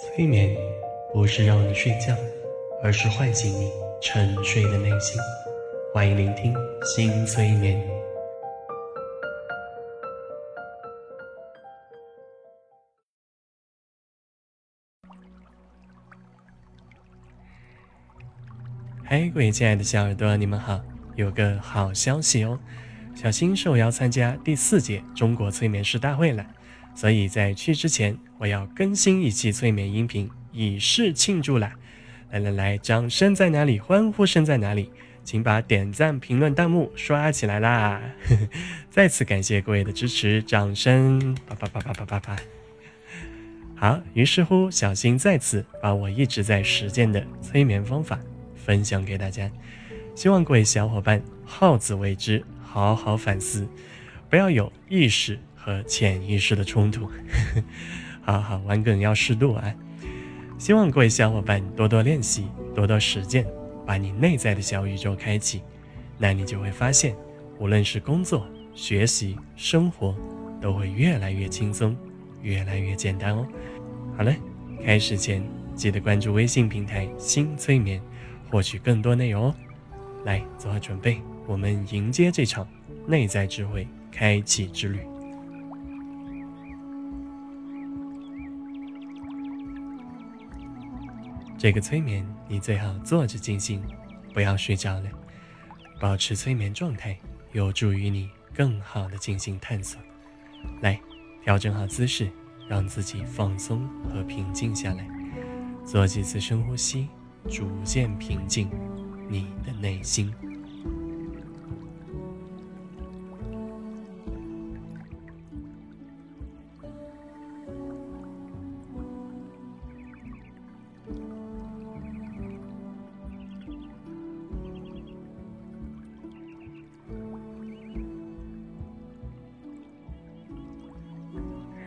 催眠不是让你睡觉，而是唤醒你沉睡的内心。欢迎聆听新催眠。嗨，各位亲爱的小耳朵，你们好！有个好消息哦，小新受邀参加第四届中国催眠师大会了。所以在去之前，我要更新一期催眠音频，以示庆祝啦！来来来，掌声在哪里？欢呼声在哪里？请把点赞、评论、弹幕刷起来啦！再次感谢各位的支持，掌声！啪啪啪啪啪啪啪！好，于是乎，小新再次把我一直在实践的催眠方法分享给大家，希望各位小伙伴好自为之，好好反思，不要有意识。和潜意识的冲突，好好玩梗要适度啊！希望各位小伙伴多多练习，多多实践，把你内在的小宇宙开启，那你就会发现，无论是工作、学习、生活，都会越来越轻松，越来越简单哦。好了，开始前记得关注微信平台“新催眠”，获取更多内容哦。来，做好准备，我们迎接这场内在智慧开启之旅。这个催眠你最好坐着进行，不要睡着了。保持催眠状态，有助于你更好的进行探索。来，调整好姿势，让自己放松和平静下来。做几次深呼吸，逐渐平静你的内心。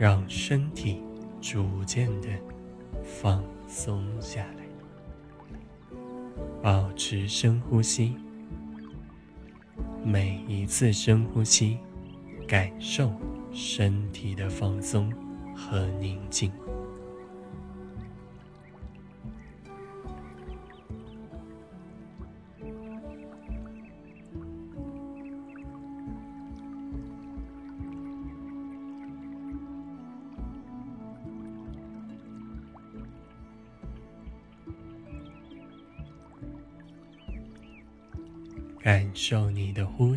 让身体逐渐的放松下来，保持深呼吸。每一次深呼吸，感受身体的放松和宁静。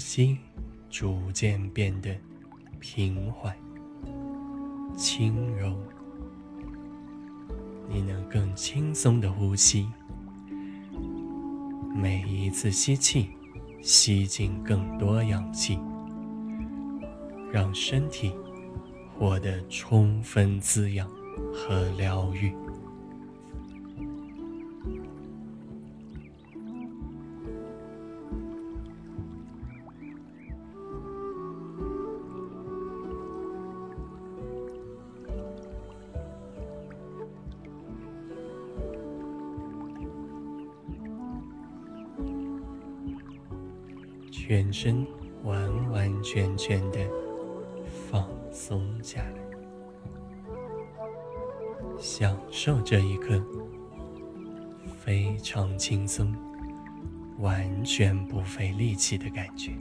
心逐渐变得平缓、轻柔，你能更轻松的呼吸。每一次吸气，吸进更多氧气，让身体获得充分滋养和疗愈。全身完完全全的放松下来，享受这一刻非常轻松、完全不费力气的感觉。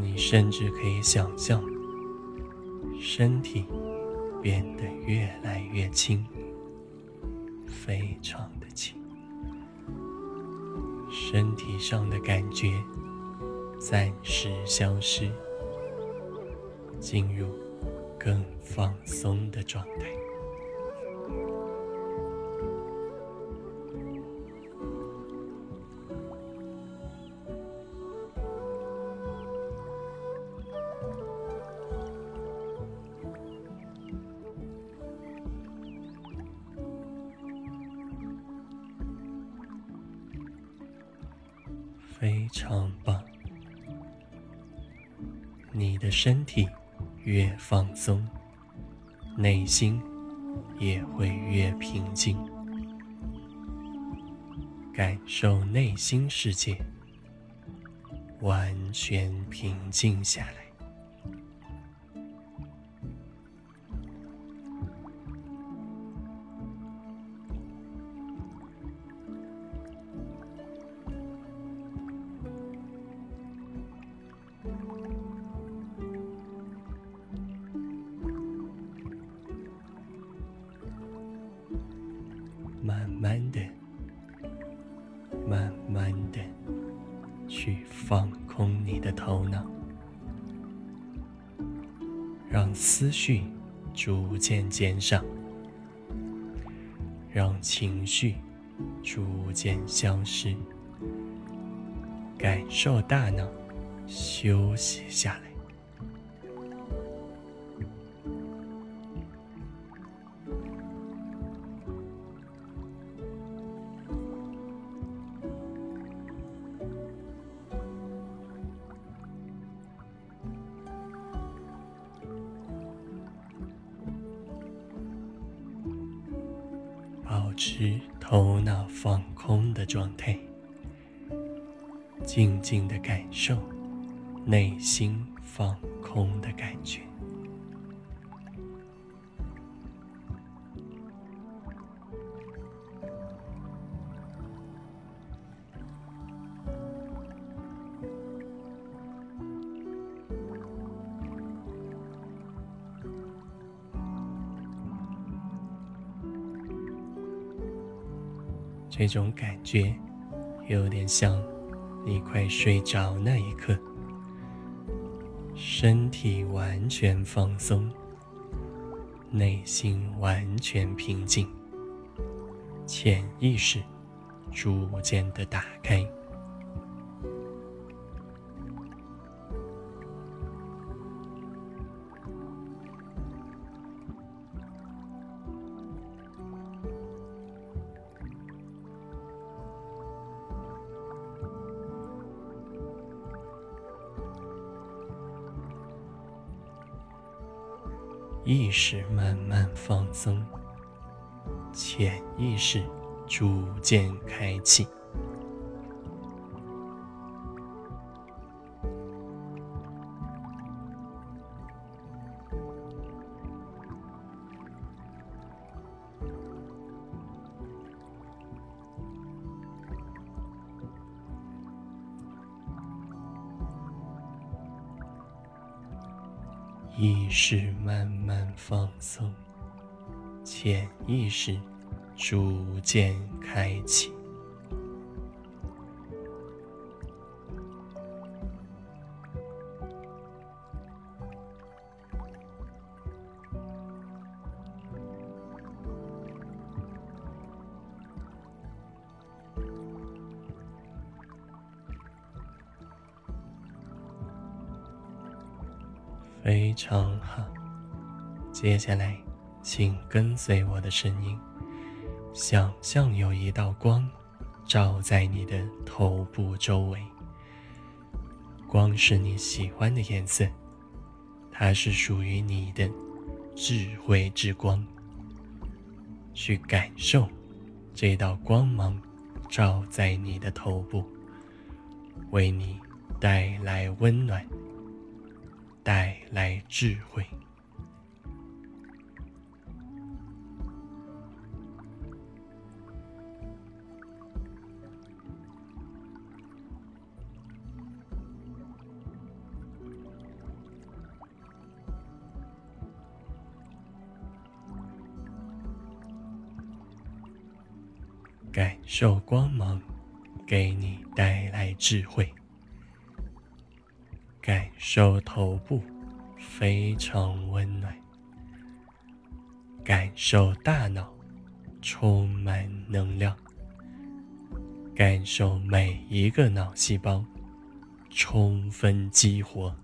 你甚至可以想象，身体变得越来越轻，非常的轻，身体上的感觉暂时消失，进入更放松的状态。非常棒，你的身体越放松，内心也会越平静。感受内心世界完全平静下来。慢慢的、慢慢的去放空你的头脑，让思绪逐渐减少，让情绪逐渐消失，感受大脑休息下来。保持头脑放空的状态，静静的感受内心放空的感觉。这种感觉有点像你快睡着那一刻，身体完全放松，内心完全平静，潜意识逐渐的打开。慢慢放松，潜意识逐渐开启。意识慢慢放松，潜意识逐渐开启。非常好，接下来，请跟随我的声音，想象有一道光照在你的头部周围。光是你喜欢的颜色，它是属于你的智慧之光。去感受这道光芒照在你的头部，为你带来温暖。带来智慧，感受光芒给你带来智慧。感受头部非常温暖，感受大脑充满能量，感受每一个脑细胞充分激活。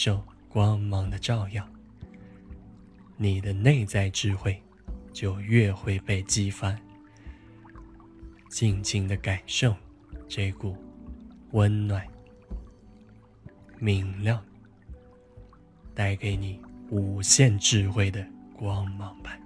受光芒的照耀，你的内在智慧就越会被激发。静静的感受这股温暖、明亮，带给你无限智慧的光芒吧。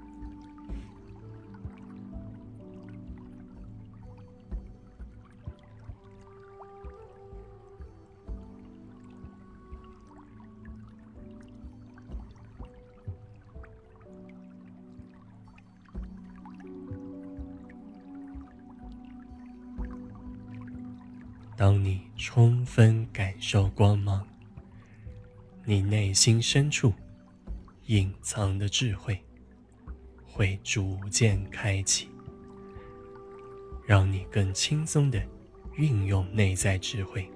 当你充分感受光芒，你内心深处隐藏的智慧会逐渐开启，让你更轻松的运用内在智慧，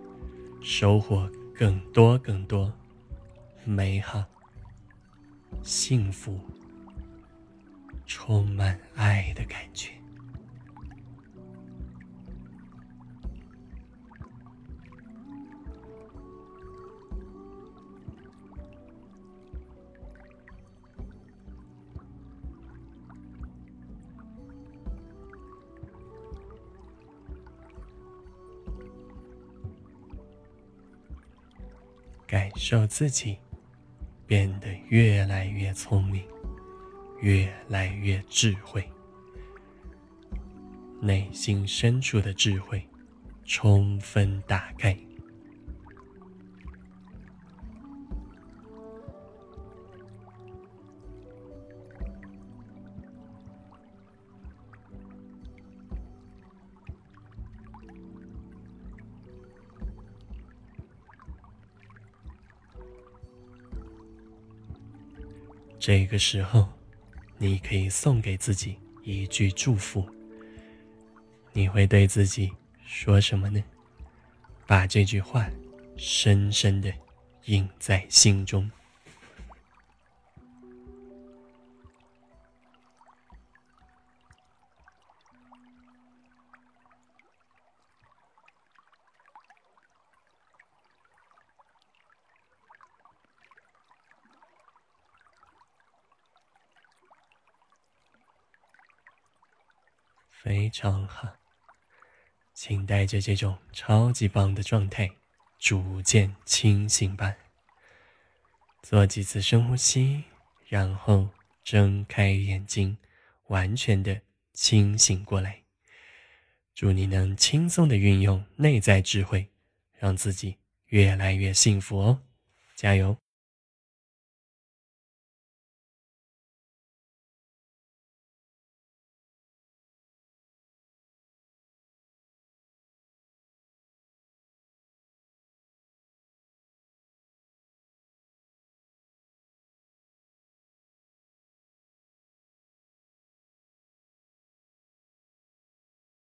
收获更多更多美好、幸福、充满爱的感觉。感受自己变得越来越聪明，越来越智慧，内心深处的智慧充分打开。这个时候，你可以送给自己一句祝福。你会对自己说什么呢？把这句话深深的印在心中。非常好，请带着这种超级棒的状态，逐渐清醒吧。做几次深呼吸，然后睁开眼睛，完全的清醒过来。祝你能轻松的运用内在智慧，让自己越来越幸福哦！加油！